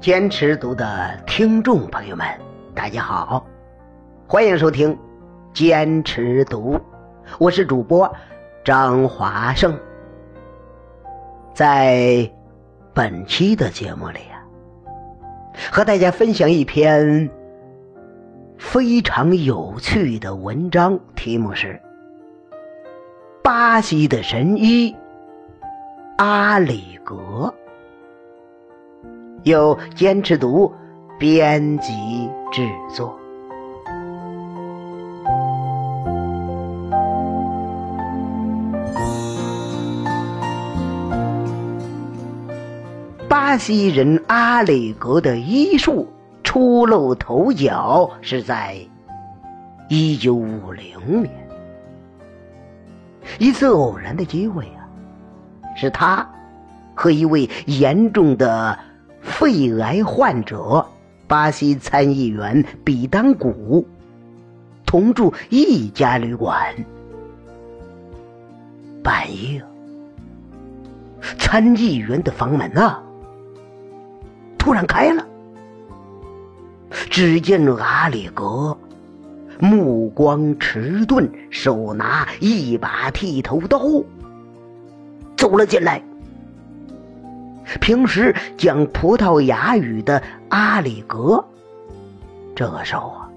坚持读的听众朋友们，大家好，欢迎收听坚持读，我是主播张华胜。在本期的节目里啊，和大家分享一篇非常有趣的文章，题目是《巴西的神医阿里格》。由坚持读编辑制作。巴西人阿里格的医术初露头角是在一九五零年，一次偶然的机会啊，是他和一位严重的。肺癌患者，巴西参议员比当古同住一家旅馆。半夜，参议员的房门啊，突然开了。只见阿里格目光迟钝，手拿一把剃头刀，走了进来。平时讲葡萄牙语的阿里格，这个时候啊，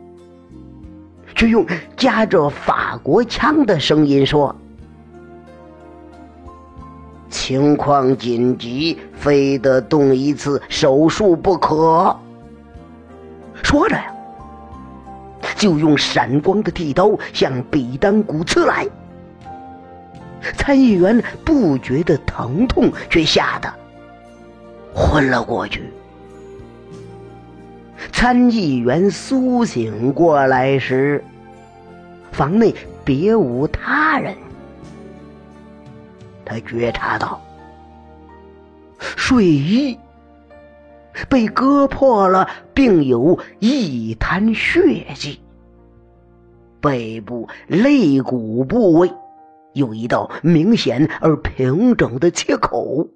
却用夹着法国腔的声音说：“情况紧急，非得动一次手术不可。”说着呀，就用闪光的剃刀向比丹古刺来。参议员不觉得疼痛，却吓得。昏了过去。参议员苏醒过来时，房内别无他人。他觉察到睡衣被割破了，并有一滩血迹。背部肋骨部位有一道明显而平整的切口。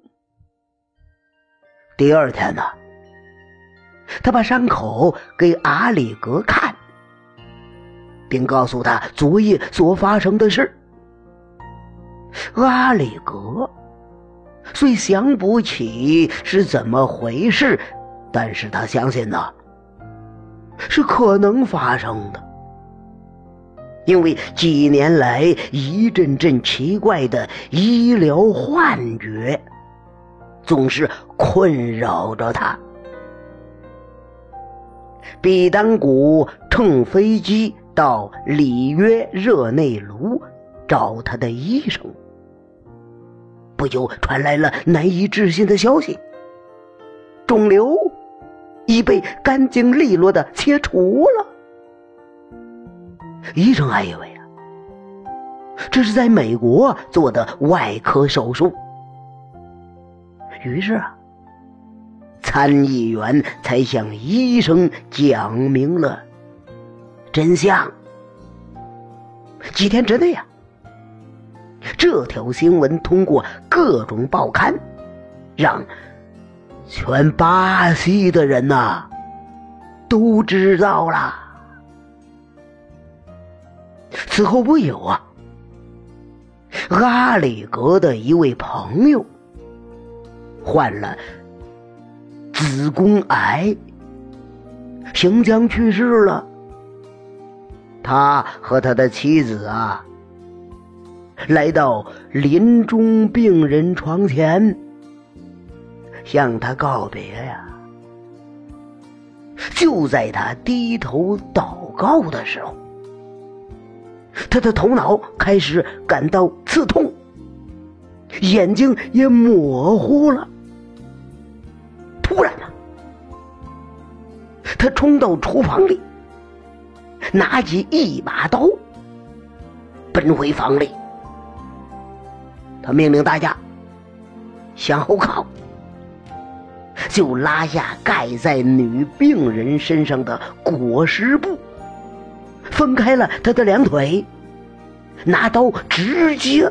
第二天呢，他把伤口给阿里格看，并告诉他昨夜所发生的事。阿里格虽想不起是怎么回事，但是他相信呢，是可能发生的，因为几年来一阵阵奇怪的医疗幻觉。总是困扰着他。比当古乘飞机到里约热内卢找他的医生，不久传来了难以置信的消息：肿瘤已被干净利落的切除了。医生还以为啊，这是在美国做的外科手术。于是啊，参议员才向医生讲明了真相。几天之内啊，这条新闻通过各种报刊，让全巴西的人呐都知道了。此后不久啊，阿里格的一位朋友。患了子宫癌，行将去世了。他和他的妻子啊，来到临终病人床前，向他告别呀。就在他低头祷告的时候，他的头脑开始感到刺痛，眼睛也模糊了。冲到厨房里，拿起一把刀，奔回房里。他命令大家向后靠，就拉下盖在女病人身上的裹尸布，分开了他的两腿，拿刀直接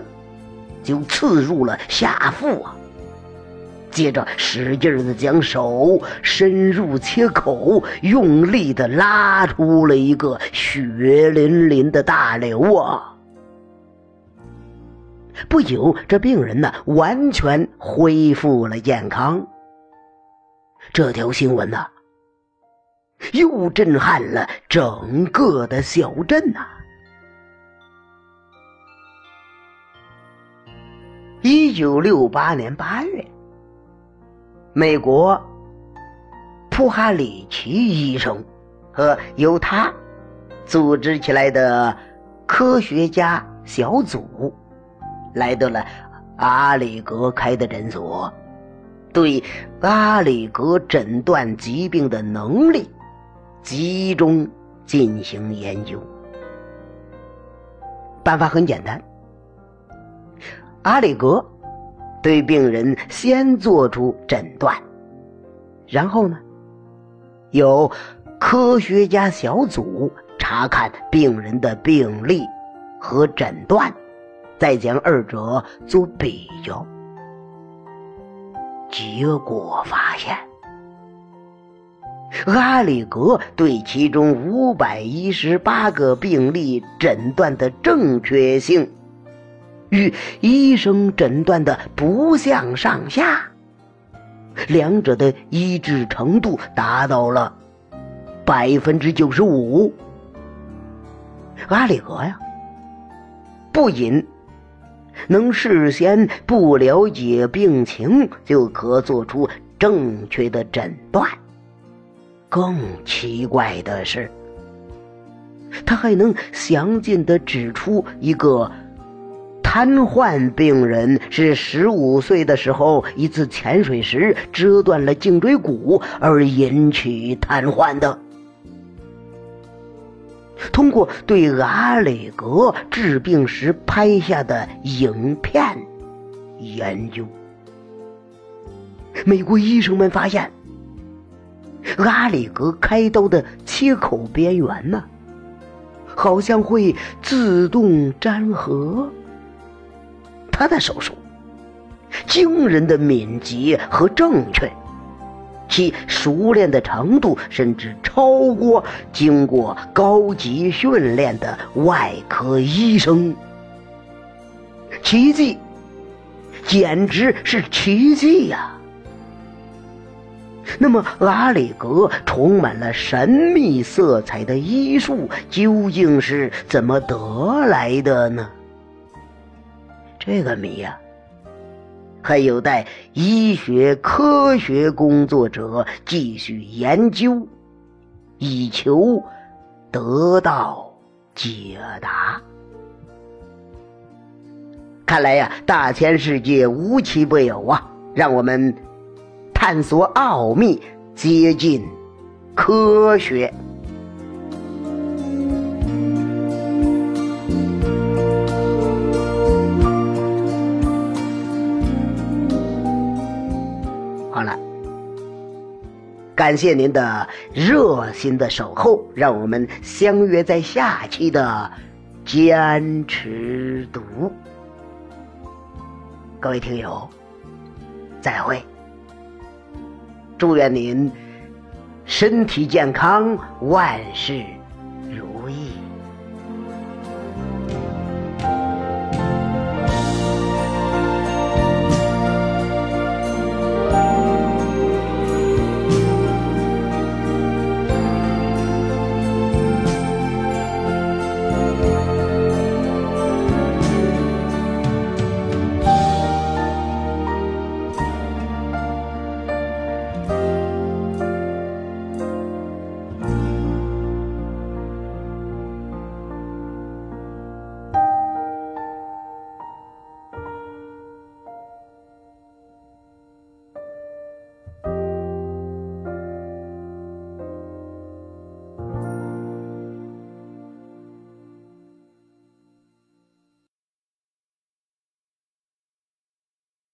就刺入了下腹啊。接着使劲的将手伸入切口，用力的拉出了一个血淋淋的大瘤啊！不久，这病人呢完全恢复了健康。这条新闻呢，又震撼了整个的小镇呐！一九六八年八月。美国普哈里奇医生和由他组织起来的科学家小组来到了阿里格开的诊所，对阿里格诊断疾病的能力集中进行研究。办法很简单，阿里格。对病人先做出诊断，然后呢，由科学家小组查看病人的病历和诊断，再将二者做比较。结果发现，阿里格对其中五百一十八个病例诊断的正确性。与医生诊断的不相上下，两者的一致程度达到了百分之九十五。阿里格呀，不仅能事先不了解病情就可做出正确的诊断，更奇怪的是，他还能详尽的指出一个。瘫痪病人是十五岁的时候一次潜水时折断了颈椎骨而引起瘫痪的。通过对阿里格治病时拍下的影片研究，美国医生们发现，阿里格开刀的切口边缘呢，好像会自动粘合。他的手术惊人的敏捷和正确，其熟练的程度甚至超过经过高级训练的外科医生。奇迹，简直是奇迹呀！那么，阿里格充满了神秘色彩的医术究竟是怎么得来的呢？这个谜呀，还有待医学科学工作者继续研究，以求得到解答。看来呀，大千世界无奇不有啊！让我们探索奥秘，接近科学。好了感谢您的热心的守候，让我们相约在下期的坚持读。各位听友，再会！祝愿您身体健康，万事